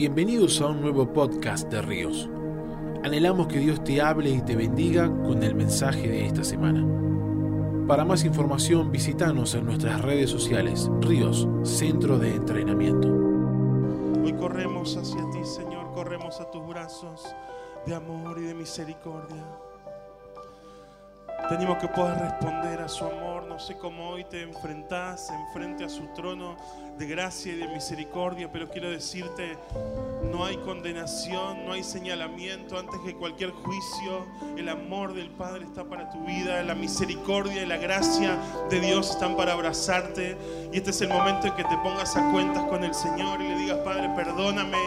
Bienvenidos a un nuevo podcast de Ríos. Anhelamos que Dios te hable y te bendiga con el mensaje de esta semana. Para más información visítanos en nuestras redes sociales, Ríos, Centro de Entrenamiento. Hoy corremos hacia ti, Señor, corremos a tus brazos de amor y de misericordia. Tenemos que poder responder a su amor. No sé cómo hoy te enfrentás enfrente a su trono de gracia y de misericordia, pero quiero decirte, no hay condenación, no hay señalamiento antes que cualquier juicio. El amor del Padre está para tu vida, la misericordia y la gracia de Dios están para abrazarte. Y este es el momento en que te pongas a cuentas con el Señor y le digas, Padre, perdóname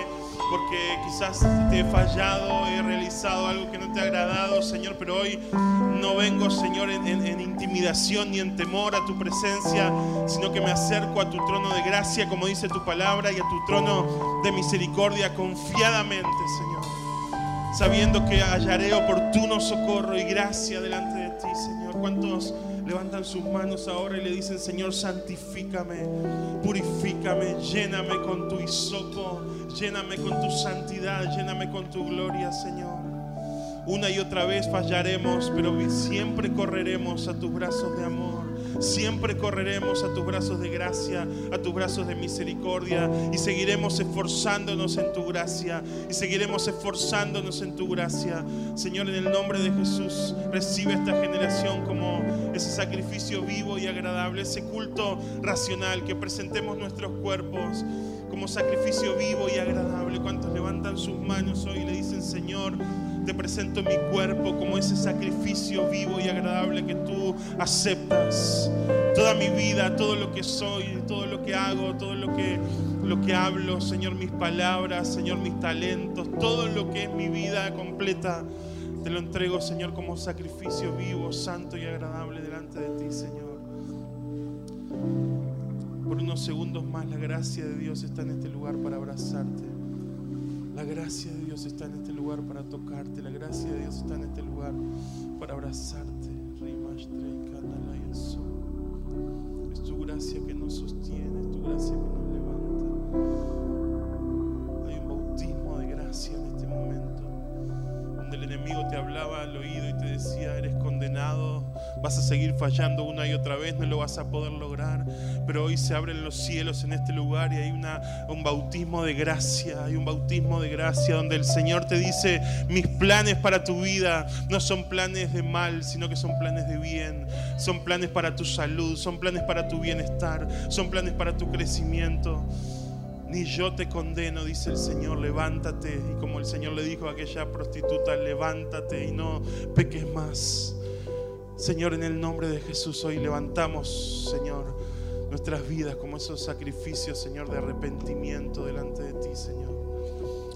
porque quizás te he fallado, he realizado algo que no te ha agradado, Señor, pero hoy no vengo, Señor, en, en, intimidación ni en temor a tu presencia, sino que me acerco a tu trono de gracia, como dice tu palabra, y a tu trono de misericordia confiadamente, Señor, sabiendo que hallaré oportuno socorro y gracia delante de ti, Señor. ¿Cuántos levantan sus manos ahora y le dicen, Señor, santifícame, purifícame, lléname con tu hisopo, lléname con tu santidad, lléname con tu gloria, Señor. Una y otra vez fallaremos, pero siempre correremos a tus brazos de amor. Siempre correremos a tus brazos de gracia, a tus brazos de misericordia y seguiremos esforzándonos en tu gracia y seguiremos esforzándonos en tu gracia. Señor, en el nombre de Jesús, recibe esta generación como ese sacrificio vivo y agradable, ese culto racional, que presentemos nuestros cuerpos como sacrificio vivo y agradable. ¿Cuántos levantan sus manos hoy y le dicen, Señor, te presento mi cuerpo como ese sacrificio vivo y agradable que tú aceptas. Toda mi vida, todo lo que soy, todo lo que hago, todo lo que, lo que hablo, Señor, mis palabras, Señor, mis talentos, todo lo que es mi vida completa, te lo entrego, Señor, como sacrificio vivo, santo y agradable delante de ti, Señor. Por unos segundos más, la gracia de Dios está en este lugar para abrazarte. La gracia de Dios está en este lugar para tocarte. La gracia de Dios está en este lugar para abrazarte. Es tu gracia que nos sostiene, es tu gracia que nos levanta. Hay un bautismo de gracia en este momento, donde el enemigo te hablaba al oído y te decía, eres condenado vas a seguir fallando una y otra vez, no lo vas a poder lograr. Pero hoy se abren los cielos en este lugar y hay un bautismo de gracia, hay un bautismo de gracia donde el Señor te dice, mis planes para tu vida no son planes de mal, sino que son planes de bien, son planes para tu salud, son planes para tu bienestar, son planes para tu crecimiento. Ni yo te condeno, dice el Señor, levántate. Y como el Señor le dijo a aquella prostituta, levántate y no peques más. Señor, en el nombre de Jesús hoy levantamos, Señor, nuestras vidas como esos sacrificios, Señor, de arrepentimiento delante de ti, Señor.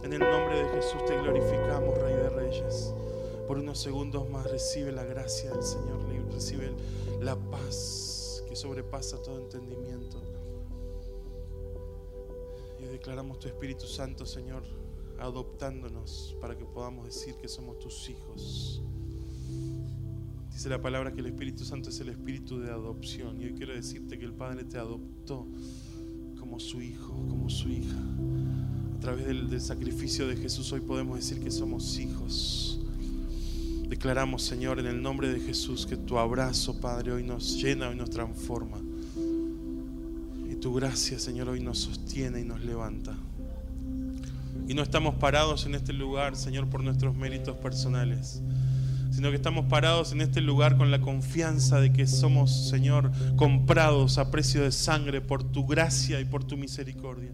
En el nombre de Jesús te glorificamos, Rey de Reyes. Por unos segundos más recibe la gracia del Señor, recibe la paz que sobrepasa todo entendimiento. Y declaramos tu Espíritu Santo, Señor, adoptándonos para que podamos decir que somos tus hijos. Dice la palabra que el Espíritu Santo es el espíritu de adopción. Y hoy quiero decirte que el Padre te adoptó como su hijo, como su hija. A través del, sacrificio de Jesús hoy podemos decir que somos hijos. Declaramos, Señor, en el nombre de Jesús, que tu abrazo, Padre, hoy nos llena, hoy nos transforma. Y tu gracia, Señor, hoy nos sostiene y nos levanta. Y no estamos parados en este lugar, Señor, por nuestros méritos personales sino que estamos parados en este lugar con la confianza de que somos, Señor, comprados a precio de sangre por tu gracia y por tu misericordia.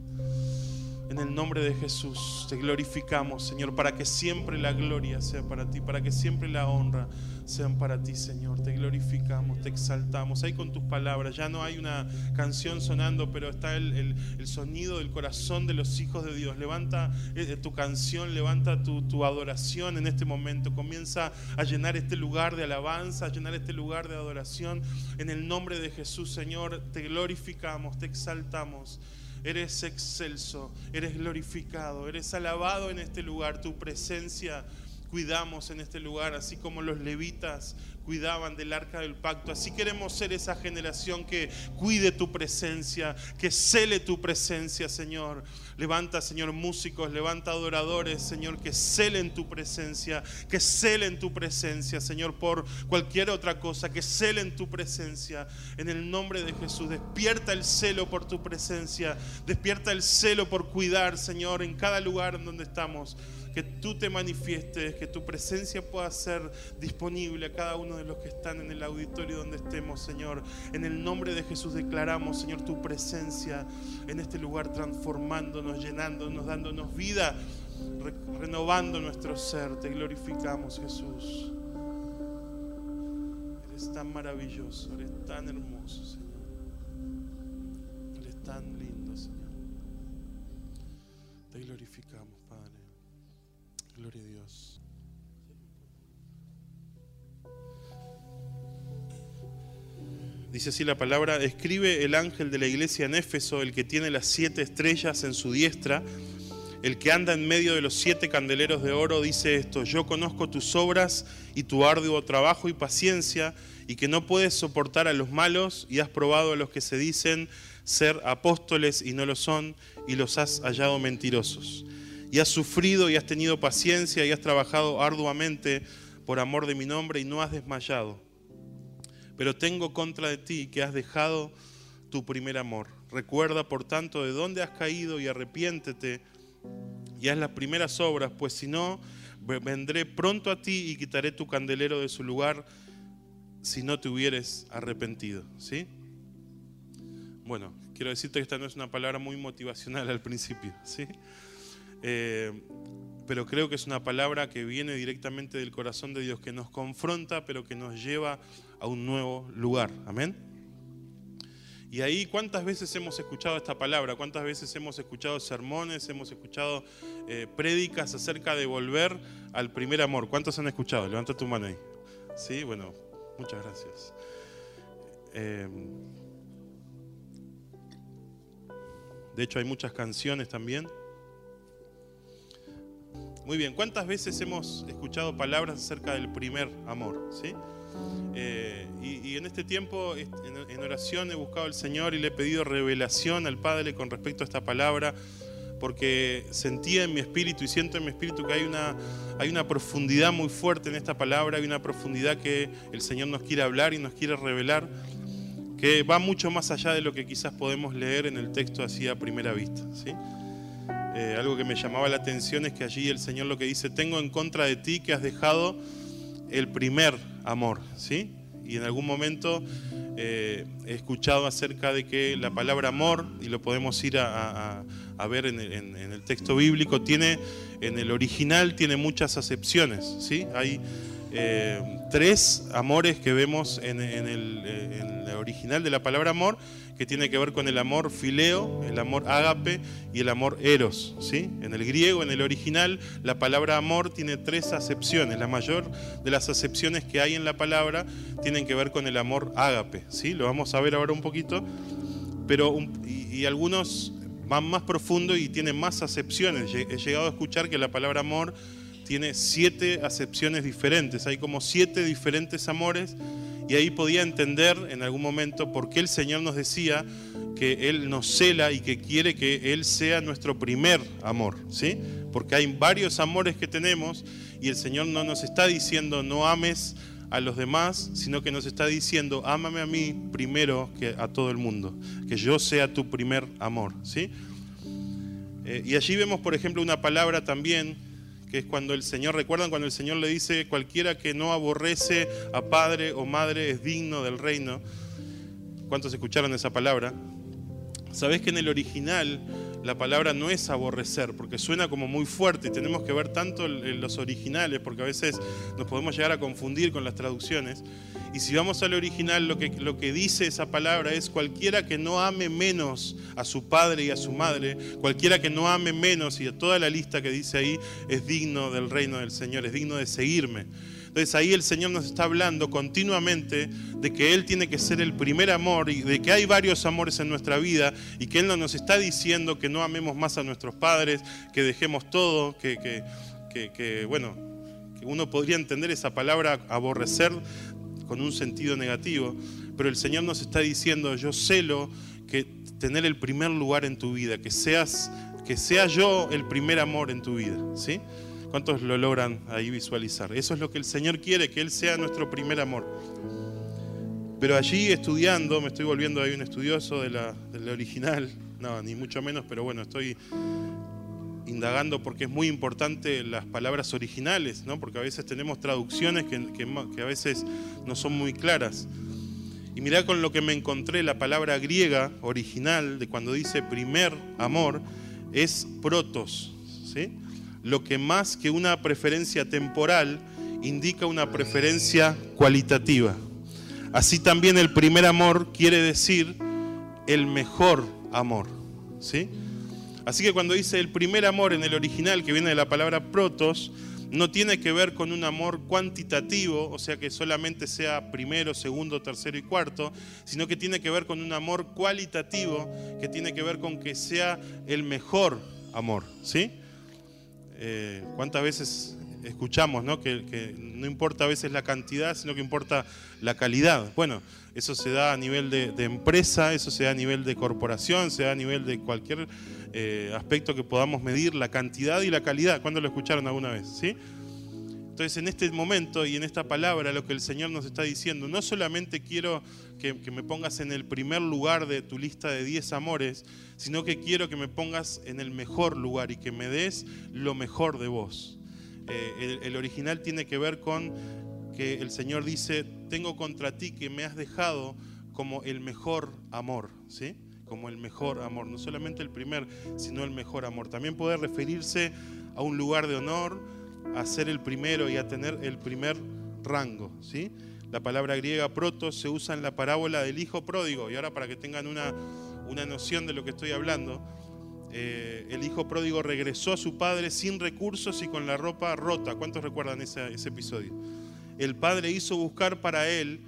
En el nombre de Jesús te glorificamos, Señor, para que siempre la gloria sea para ti, para que siempre la honra sean para ti, Señor. Te glorificamos, te exaltamos. Ahí con tus palabras, ya no hay una canción sonando, pero está el, sonido del corazón de los hijos de Dios. Levanta eh, tu canción, levanta tu, tu adoración en este momento. Comienza a llenar este lugar de alabanza, a llenar este lugar de adoración. En el nombre de Jesús, Señor, te glorificamos, te exaltamos. Eres excelso, eres glorificado, eres alabado en este lugar. Tu presencia cuidamos en este lugar, así como los levitas cuidaban del arca del pacto. Así queremos ser esa generación que cuide tu presencia, que cele tu presencia, Señor. Levanta, Señor, músicos, levanta adoradores, Señor, que celen tu presencia, que celen tu presencia, Señor, por cualquier otra cosa, que celen tu presencia. En el nombre de Jesús, despierta el celo por tu presencia, despierta el celo por cuidar, Señor, en cada lugar en donde estamos que tú te manifiestes, que tu presencia pueda ser disponible a cada uno de los que están en el auditorio donde estemos, Señor. En el nombre de Jesús declaramos, Señor, tu presencia en este lugar, transformándonos, llenándonos, dándonos vida, renovando nuestro ser. Te glorificamos, Jesús. Eres tan maravilloso, eres tan hermoso, Señor. Eres tan lindo, Señor. Te glorificamos, Padre. Gloria a Dios. Dice así la palabra, escribe el ángel de la iglesia en Éfeso, el que tiene las siete estrellas en su diestra, el que anda en medio de los siete candeleros de oro, dice esto, yo conozco tus obras y tu arduo trabajo y paciencia, y que no puedes soportar a los malos, y has probado a los que se dicen ser apóstoles y no lo son, y los has hallado mentirosos y has sufrido y has tenido paciencia y has trabajado arduamente por amor de mi nombre y no has desmayado. Pero tengo contra de ti que has dejado tu primer amor. Recuerda, por tanto, de dónde has caído y arrepiéntete y haz las primeras obras, pues si no, vendré pronto a ti y quitaré tu candelero de su lugar si no te hubieres arrepentido. ¿Sí? Bueno, quiero decirte que esta no es una palabra muy motivacional al principio. ¿sí? Eh, pero creo que es una palabra que viene directamente del corazón de Dios, que nos confronta, pero que nos lleva a un nuevo lugar. Amén. Y ahí, ¿cuántas veces hemos escuchado esta palabra? ¿Cuántas veces hemos escuchado sermones, hemos escuchado eh, prédicas acerca de volver al primer amor? ¿Cuántos han escuchado? Levanta tu mano ahí. Sí, bueno, muchas gracias. Eh, de hecho, hay muchas canciones también. Muy bien, ¿cuántas veces hemos escuchado palabras acerca del primer amor? ¿sí? Eh, y, en este tiempo, en, oración, he buscado al Señor y le he pedido revelación al Padre con respecto a esta palabra, porque sentía en mi espíritu y siento en mi espíritu que hay una, hay una profundidad muy fuerte en esta palabra, hay una profundidad que el Señor nos quiere hablar y nos quiere revelar, que va mucho más allá de lo que quizás podemos leer en el texto así a primera vista. ¿sí? Eh, algo que me llamaba la atención es que allí el Señor lo que dice, tengo en contra de ti que has dejado el primer amor, ¿sí? Y en algún momento eh, he escuchado acerca de que la palabra amor, y lo podemos ir a, ver en el, texto bíblico, tiene, en el original tiene muchas acepciones, ¿sí? Hay eh, tres amores que vemos en, el original de la palabra amor, que tiene que ver con el amor fileo, el amor ágape y el amor eros. ¿sí? En el griego, en el original, la palabra amor tiene tres acepciones. La mayor de las acepciones que hay en la palabra tienen que ver con el amor ágape. ¿sí? Lo vamos a ver ahora un poquito, pero y, algunos van más profundo y tienen más acepciones. He llegado a escuchar que la palabra amor tiene siete acepciones diferentes. Hay como siete diferentes amores y ahí podía entender en algún momento por qué el Señor nos decía que Él nos cela y que quiere que Él sea nuestro primer amor, ¿sí? Porque hay varios amores que tenemos y el Señor no nos está diciendo no ames a los demás, sino que nos está diciendo ámame a mí primero que a todo el mundo, que yo sea tu primer amor, ¿sí? Eh, y allí vemos, por ejemplo, una palabra también que es cuando el Señor, recuerdan cuando el Señor le dice, cualquiera que no aborrece a padre o madre es digno del reino. ¿Cuántos escucharon esa palabra? Sabés que en el original la palabra no es aborrecer, porque suena como muy fuerte tenemos que ver tanto los originales, porque a veces nos podemos llegar a confundir con las traducciones. Y si vamos al original, lo que, lo que dice esa palabra es cualquiera que no ame menos a su padre y a su madre, cualquiera que no ame menos, y a toda la lista que dice ahí, es digno del reino del Señor, es digno de seguirme. Entonces ahí el Señor nos está hablando continuamente de que Él tiene que ser el primer amor y de que hay varios amores en nuestra vida y que Él no nos está diciendo que no amemos más a nuestros padres, que dejemos todo, que, que, que bueno, uno podría entender esa palabra aborrecer con un sentido negativo, pero el Señor nos está diciendo, yo celo que tener el primer lugar en tu vida, que seas que sea yo el primer amor en tu vida, ¿sí? ¿Cuántos lo logran ahí visualizar? Eso es lo que el Señor quiere, que Él sea nuestro primer amor. Pero allí estudiando, me estoy volviendo ahí un estudioso de la, original, no, ni mucho menos, pero bueno, estoy indagando porque es muy importante las palabras originales, ¿no? porque a veces tenemos traducciones que, que, a veces no son muy claras. Y mirá con lo que me encontré, la palabra griega original de cuando dice primer amor es protos, ¿sí? Lo que más que una preferencia temporal indica una preferencia cualitativa. Así también el primer amor quiere decir el mejor amor, ¿sí? Así que cuando dice el primer amor en el original, que viene de la palabra protos, no tiene que ver con un amor cuantitativo, o sea que solamente sea primero, segundo, tercero y cuarto, sino que tiene que ver con un amor cualitativo, que tiene que ver con que sea el mejor amor, ¿sí? Eh, ¿Cuántas veces escuchamos ¿no? Que, no importa a veces la cantidad, sino que importa la calidad? Bueno, eso se da a nivel de, empresa, eso se da a nivel de corporación, se da a nivel de cualquier eh, aspecto que podamos medir, la cantidad y la calidad. ¿Cuándo lo escucharon alguna vez? ¿Sí? Entonces, en este momento y en esta palabra, lo que el Señor nos está diciendo, no solamente quiero que, me pongas en el primer lugar de tu lista de 10 amores, sino que quiero que me pongas en el mejor lugar y que me des lo mejor de vos. Eh, el, original tiene que ver con que el Señor dice, tengo contra ti que me has dejado como el mejor amor, ¿sí? Como el mejor amor, no solamente el primer, sino el mejor amor. También puede referirse a un lugar de honor, a ser el primero y a tener el primer rango. ¿sí? La palabra griega proto se usa en la parábola del hijo pródigo. Y ahora para que tengan una, una noción de lo que estoy hablando, eh, el hijo pródigo regresó a su padre sin recursos y con la ropa rota. ¿Cuántos recuerdan ese, ese episodio? El padre hizo buscar para él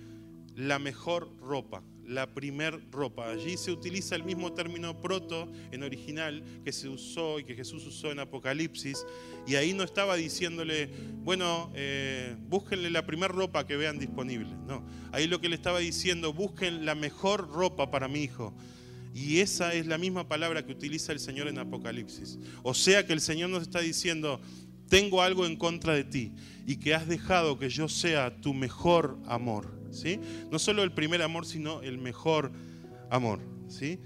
la mejor ropa la primer ropa. Allí se utiliza el mismo término proto en original que se usó y que Jesús usó en Apocalipsis. Y ahí no estaba diciéndole, bueno, eh, búsquenle la primer ropa que vean disponible. No, ahí lo que le estaba diciendo, busquen la mejor ropa para mi hijo. Y esa es la misma palabra que utiliza el Señor en Apocalipsis. O sea que el Señor nos está diciendo, tengo algo en contra de ti y que has dejado que yo sea tu mejor amor. No solo el primer amor, sino el mejor amor, ¿sí?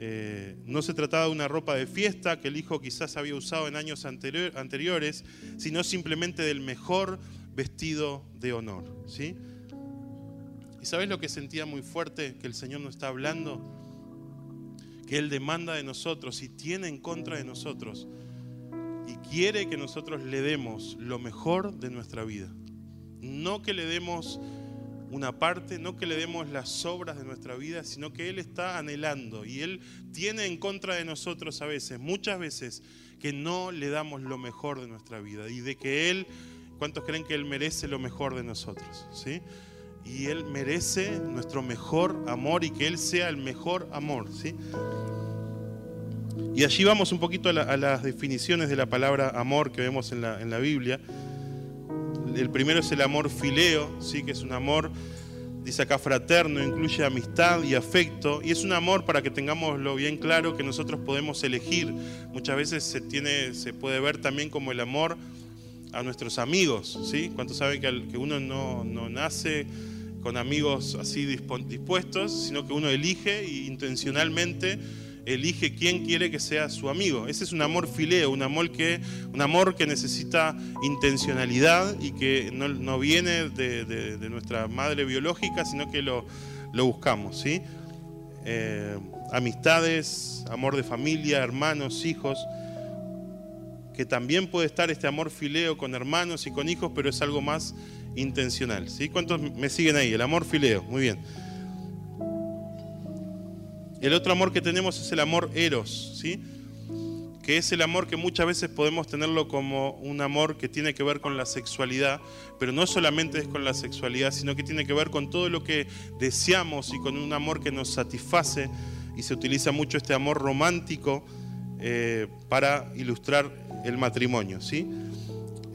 Eh, no se trataba de una ropa de fiesta que el hijo quizás había usado en años anteriores, sino simplemente del mejor vestido de honor, ¿sí? ¿Y sabes lo que sentía muy fuerte que el Señor nos está hablando? Que Él demanda de nosotros y tiene en contra de nosotros y quiere que nosotros le demos lo mejor de nuestra vida. No que le demos una parte, no que le demos las obras de nuestra vida, sino que Él está anhelando y Él tiene en contra de nosotros a veces, muchas veces, que no le damos lo mejor de nuestra vida y de que Él, ¿cuántos creen que Él merece lo mejor de nosotros? ¿Sí? Y Él merece nuestro mejor amor y que Él sea el mejor amor, ¿sí? Y allí vamos un poquito a, las definiciones de la palabra amor que vemos en la, en la Biblia. El primero es el amor fileo, ¿sí? que es un amor, dice acá, fraterno, incluye amistad y afecto. Y es un amor, para que tengámoslo bien claro, que nosotros podemos elegir. Muchas veces se, tiene, se puede ver también como el amor a nuestros amigos. ¿sí? ¿Cuántos saben que, que uno no, no nace con amigos así dispuestos, sino que uno elige e intencionalmente elige quién quiere que sea su amigo. Ese es un amor fileo, un amor que, un amor que necesita intencionalidad y que no, viene de, nuestra madre biológica, sino que lo, buscamos. ¿sí? Eh, amistades, amor de familia, hermanos, hijos que también puede estar este amor fileo con hermanos y con hijos, pero es algo más intencional. ¿sí? ¿Cuántos me siguen ahí? El amor fileo, muy bien. El otro amor que tenemos es el amor eros, ¿sí? que es el amor que muchas veces podemos tenerlo como un amor que tiene que ver con la sexualidad, pero no solamente es con la sexualidad, sino que tiene que ver con todo lo que deseamos y con un amor que nos satisface, y se utiliza mucho este amor romántico eh, para ilustrar el matrimonio. ¿sí?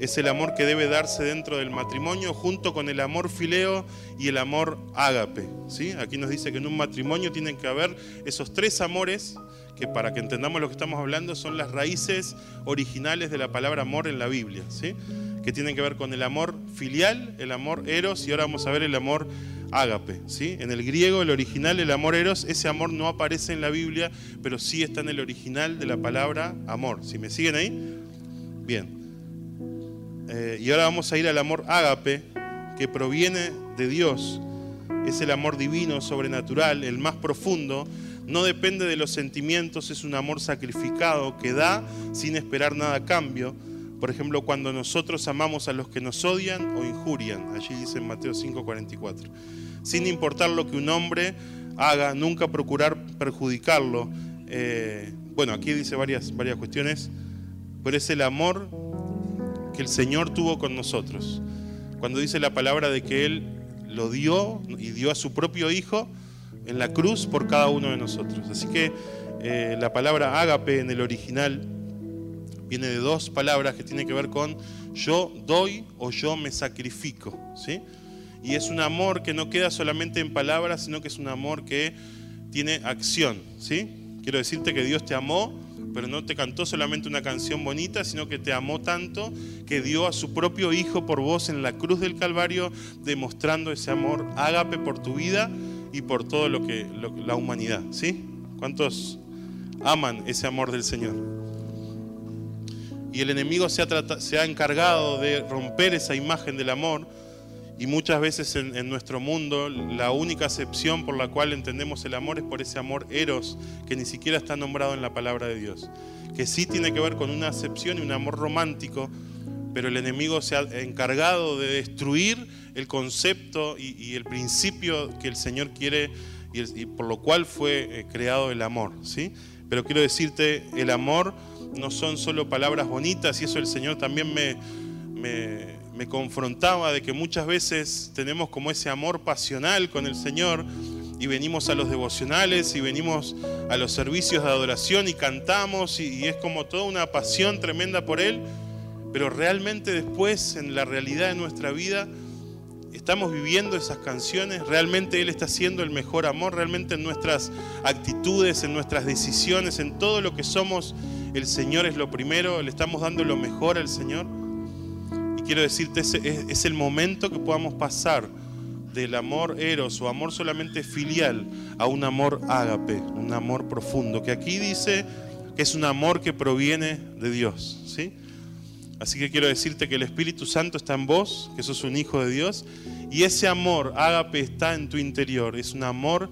Es el amor que debe darse dentro del matrimonio junto con el amor fileo y el amor ágape. ¿sí? Aquí nos dice que en un matrimonio tienen que haber esos tres amores que para que entendamos lo que estamos hablando son las raíces originales de la palabra amor en la Biblia, ¿sí? que tienen que ver con el amor filial, el amor eros y ahora vamos a ver el amor ágape. ¿sí? En el griego, el original, el amor eros, ese amor no aparece en la Biblia, pero sí está en el original de la palabra amor. ¿Si me siguen ahí? Bien. Eh, y ahora vamos a ir al amor ágape, que proviene de Dios. Es el amor divino, sobrenatural, el más profundo. No depende de los sentimientos, es un amor sacrificado que da sin esperar nada a cambio. Por ejemplo, cuando nosotros amamos a los que nos odian o injurian. Allí dice en Mateo 5:44. Sin importar lo que un hombre haga, nunca procurar perjudicarlo. Eh, bueno, aquí dice varias, varias cuestiones, pero es el amor que el Señor tuvo con nosotros. Cuando dice la palabra de que Él lo dio y dio a su propio Hijo en la cruz por cada uno de nosotros. Así que eh, la palabra ágape en el original viene de dos palabras que tienen que ver con yo doy o yo me sacrifico. ¿sí? Y es un amor que no queda solamente en palabras, sino que es un amor que tiene acción. ¿sí? Quiero decirte que Dios te amó pero no te cantó solamente una canción bonita, sino que te amó tanto que dio a su propio Hijo por vos en la cruz del Calvario, demostrando ese amor ágape por tu vida y por todo lo que la humanidad. ¿Sí? ¿Cuántos aman ese amor del Señor? Y el enemigo se ha, se ha encargado de romper esa imagen del amor y muchas veces en, nuestro mundo la única acepción por la cual entendemos el amor es por ese amor eros que ni siquiera está nombrado en la palabra de Dios. Que sí tiene que ver con una acepción y un amor romántico, pero el enemigo se ha encargado de destruir el concepto y, el principio que el Señor quiere y, por lo cual fue eh, creado el amor. ¿sí? Pero quiero decirte, el amor no son solo palabras bonitas y eso el Señor también me, me me confrontaba de que muchas veces tenemos como ese amor pasional con el Señor y venimos a los devocionales y venimos a los servicios de adoración y cantamos y, es como toda una pasión tremenda por Él, pero realmente después en la realidad de nuestra vida estamos viviendo esas canciones, realmente Él está haciendo el mejor amor, realmente en nuestras actitudes, en nuestras decisiones, en todo lo que somos, el Señor es lo primero, le estamos dando lo mejor al Señor quiero decirte, es, es, el momento que podamos pasar del amor eros o amor solamente filial a un amor ágape, un amor profundo, que aquí dice que es un amor que proviene de Dios, ¿sí? Así que quiero decirte que el Espíritu Santo está en vos, que sos un hijo de Dios, y ese amor ágape está en tu interior. Es un amor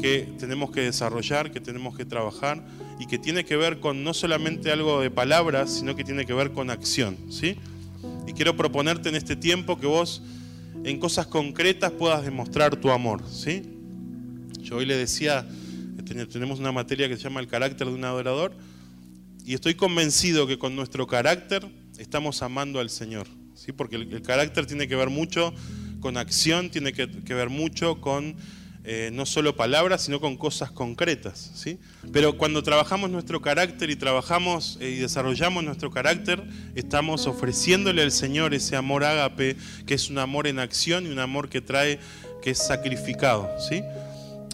que tenemos que desarrollar, que tenemos que trabajar y que tiene que ver con no solamente algo de palabras, sino que tiene que ver con acción, ¿sí? Y quiero proponerte en este tiempo que vos en cosas concretas puedas demostrar tu amor. ¿sí? Yo hoy le decía, tenemos una materia que se llama el carácter de un adorador, y estoy convencido que con nuestro carácter estamos amando al Señor. ¿sí? Porque el, carácter tiene que ver mucho con acción, tiene que ver mucho con eh, no solo palabras, sino con cosas concretas. ¿sí? Pero cuando trabajamos nuestro carácter y trabajamos eh, y desarrollamos nuestro carácter, estamos ofreciéndole al Señor ese amor ágape, que es un amor en acción y un amor que trae, que es sacrificado. ¿sí?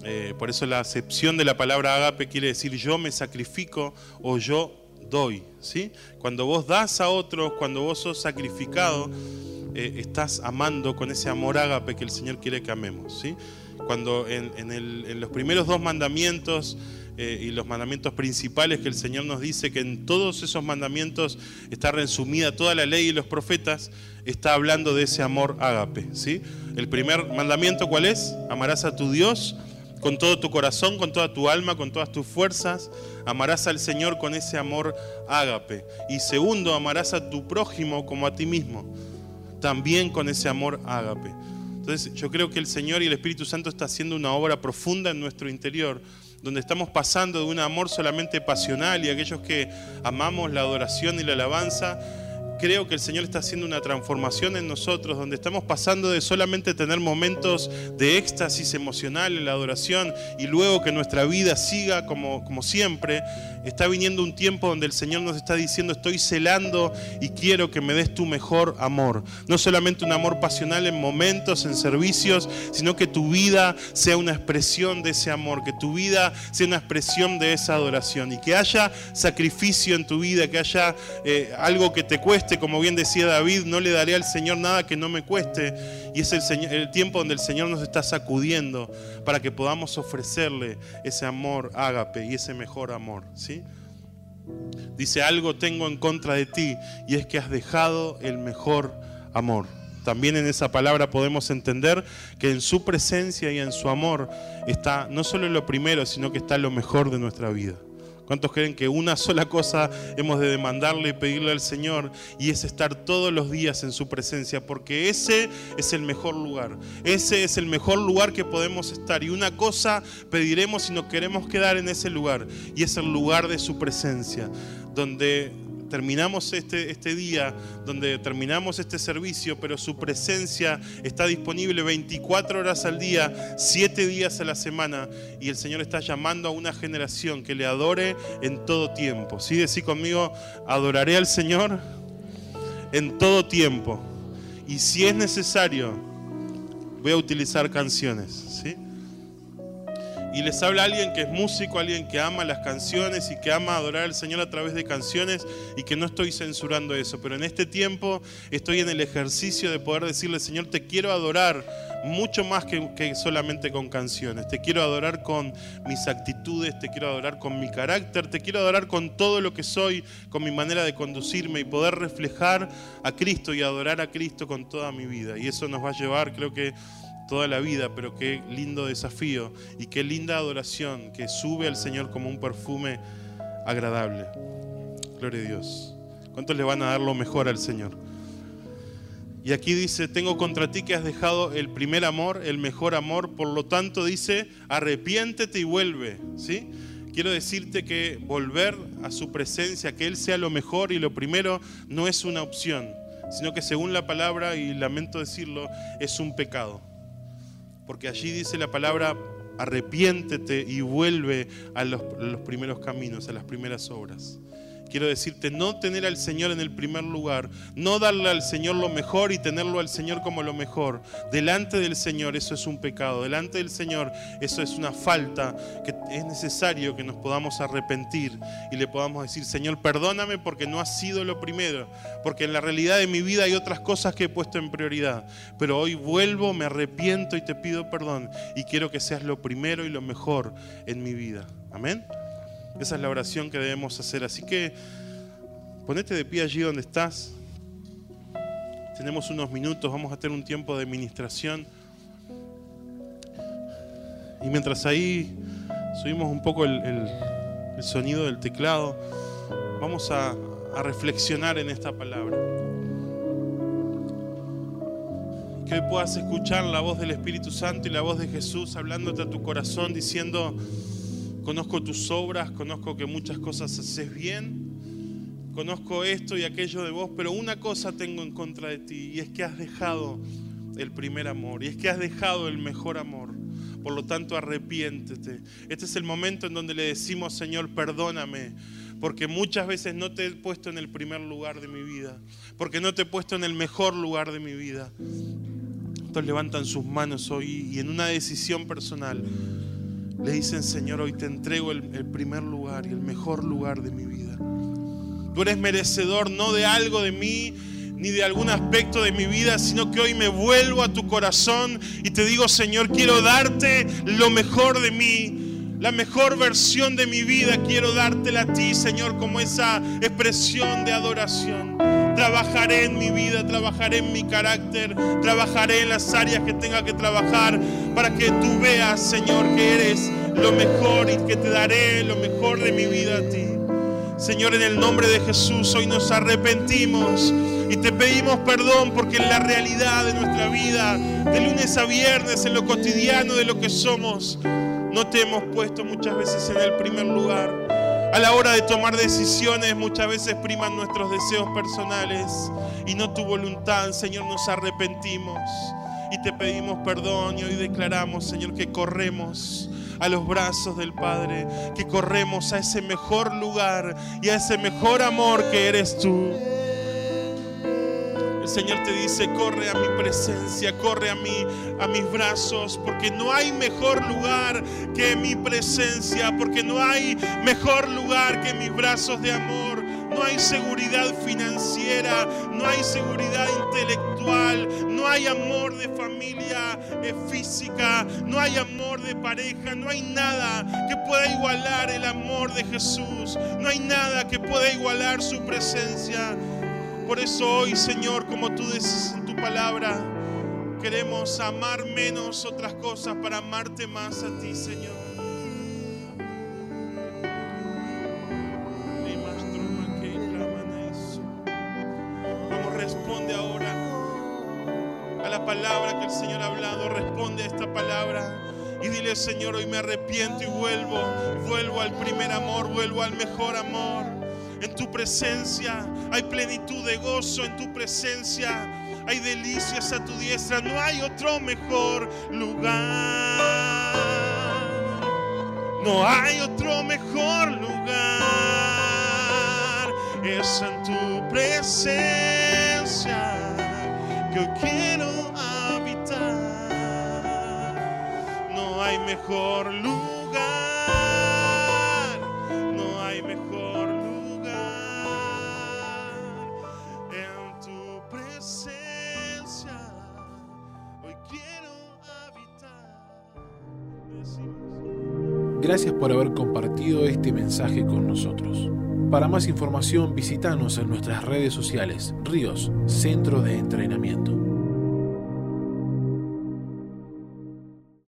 Eh, por eso la acepción de la palabra ágape quiere decir yo me sacrifico o yo doy. ¿sí? Cuando vos das a otros, cuando vos sos sacrificado, estás amando con ese amor ágape que el Señor quiere que amemos. ¿sí? Cuando en, los primeros dos mandamientos eh, y los mandamientos principales que el Señor nos dice que en todos esos mandamientos está resumida toda la ley y los profetas, está hablando de ese amor ágape. ¿sí? El primer mandamiento, ¿cuál es? Amarás a tu Dios con todo tu corazón, con toda tu alma, con todas tus fuerzas. Amarás al Señor con ese amor ágape. Y segundo, amarás a tu prójimo como a ti mismo, también con ese amor ágape. Entonces yo creo que el Señor y el Espíritu Santo está haciendo una obra profunda en nuestro interior, donde estamos pasando de un amor solamente pasional y aquellos que amamos la adoración y la alabanza, creo que el Señor está haciendo una transformación en nosotros, donde estamos pasando de solamente tener momentos de éxtasis emocional en la adoración y luego que nuestra vida siga como, como siempre, está viniendo un tiempo donde el Señor nos está diciendo, estoy celando y quiero que me des tu mejor amor. No solamente un amor pasional en momentos, en servicios, sino que tu vida sea una expresión de ese amor, que tu vida sea una expresión de esa adoración y que haya sacrificio en tu vida, que haya eh, algo que te cueste, como bien decía David, no le daré al Señor nada que no me cueste. Y es el, el tiempo donde el Señor nos está sacudiendo para que podamos ofrecerle ese amor ágape y ese mejor amor. ¿sí? Dice, algo tengo en contra de ti y es que has dejado el mejor amor. También en esa palabra podemos entender que en su presencia y en su amor está no solo lo primero, sino que está lo mejor de nuestra vida. ¿Cuántos creen que una sola cosa hemos de demandarle y pedirle al Señor y es estar todos los días en su presencia? Porque ese es el mejor lugar. Ese es el mejor lugar que podemos estar. Y una cosa pediremos si nos queremos quedar en ese lugar y es el lugar de su presencia, donde terminamos este, este día, donde terminamos este servicio, pero su presencia está disponible 24 horas al día, 7 días a la semana, y el Señor está llamando a una generación que le adore en todo tiempo. ¿Sí? Decí conmigo, adoraré al Señor en todo tiempo. Y si es necesario, voy a utilizar canciones. ¿sí? Y les habla alguien que es músico, alguien que ama las canciones y que ama adorar al Señor a través de canciones y que no estoy censurando eso, pero en este tiempo estoy en el ejercicio de poder decirle, Señor, te quiero adorar mucho más que, solamente con canciones, te quiero adorar con mis actitudes, te quiero adorar con mi carácter, te quiero adorar con todo lo que soy, con mi manera de conducirme y poder reflejar a Cristo y adorar a Cristo con toda mi vida. Y eso nos va a llevar, creo que toda la vida, pero qué lindo desafío y qué linda adoración que sube al Señor como un perfume agradable. Gloria a Dios. ¿Cuántos le van a dar lo mejor al Señor? Y aquí dice, tengo contra ti que has dejado el primer amor, el mejor amor, por lo tanto dice, arrepiéntete y vuelve, ¿sí? Quiero decirte que volver a su presencia, que Él sea lo mejor y lo primero, no es una opción, sino que según la palabra, y lamento decirlo, es un pecado porque allí dice la palabra, arrepiéntete y vuelve a los, primeros caminos, a las primeras obras. Quiero decirte, no tener al Señor en el primer lugar, no darle al Señor lo mejor y tenerlo al Señor como lo mejor. Delante del Señor eso es un pecado, delante del Señor eso es una falta que es necesario que nos podamos arrepentir y le podamos decir, Señor, perdóname porque no ha sido lo primero, porque en la realidad de mi vida hay otras cosas que he puesto en prioridad, pero hoy vuelvo, me arrepiento y te pido perdón y quiero que seas lo primero y lo mejor en mi vida. Amén. Esa es la oración que debemos hacer. Así que ponete de pie allí donde estás. Tenemos unos minutos, vamos a tener un tiempo de administración. Y mientras ahí subimos un poco el, sonido del teclado, vamos a, a reflexionar en esta palabra. Que hoy puedas escuchar la voz del Espíritu Santo y la voz de Jesús hablándote a tu corazón diciendo, Conozco tus obras, conozco que muchas cosas haces bien, conozco esto y aquello de vos, pero una cosa tengo en contra de ti y es que has dejado el primer amor y es que has dejado el mejor amor. Por lo tanto, arrepiéntete. Este es el momento en donde le decimos, Señor, perdóname, porque muchas veces no te he puesto en el primer lugar de mi vida, porque no te he puesto en el mejor lugar de mi vida. Entonces levantan sus manos hoy y en una decisión personal le dicen, Señor, hoy te entrego el, primer lugar y el mejor lugar de mi vida. Tú eres merecedor no de algo de mí, ni de algún aspecto de mi vida, sino que hoy me vuelvo a tu corazón y te digo, Señor, quiero darte lo mejor de mí, la mejor versión de mi vida, quiero dártela a ti, Señor, como esa expresión de adoración. Trabajaré en mi vida, trabajaré en mi carácter, trabajaré en las áreas que tenga que trabajar para que tú veas, Señor, que eres lo mejor y que te daré lo mejor de mi vida a ti. Señor, en el nombre de Jesús, hoy nos arrepentimos y te pedimos perdón porque en la realidad de nuestra vida, de lunes a viernes, en lo cotidiano de lo que somos, no te hemos puesto muchas veces en el primer lugar. A la hora de tomar decisiones muchas veces priman nuestros deseos personales y no tu voluntad. Señor, nos arrepentimos y te pedimos perdón y hoy declaramos, Señor, que corremos a los brazos del Padre, que corremos a ese mejor lugar y a ese mejor amor que eres tú. El Señor te dice, corre a mi presencia, corre a mí, a mis brazos, porque no hay mejor lugar que mi presencia, porque no hay mejor lugar que mis brazos de amor. No hay seguridad financiera, no hay seguridad intelectual, no hay amor de familia eh, física, no hay amor de pareja, no hay nada que pueda igualar el amor de Jesús, no hay nada que pueda igualar su presencia. Por eso hoy, Señor, como tú dices en tu palabra, queremos amar menos otras cosas para amarte más a ti, Señor. Vamos, responde ahora a la palabra que el Señor ha hablado. Responde a esta palabra. Y dile, Señor, hoy me arrepiento y vuelvo, vuelvo al primer amor, vuelvo al mejor amor. En tu presencia hay plenitud de gozo, en tu presencia hay delicias a tu diestra. No hay otro mejor lugar. No hay otro mejor lugar. Es en tu presencia que hoy quiero habitar. No hay mejor lugar. Gracias por haber compartido este mensaje con nosotros. Para más información visítanos en nuestras redes sociales, Ríos, Centro de Entrenamiento.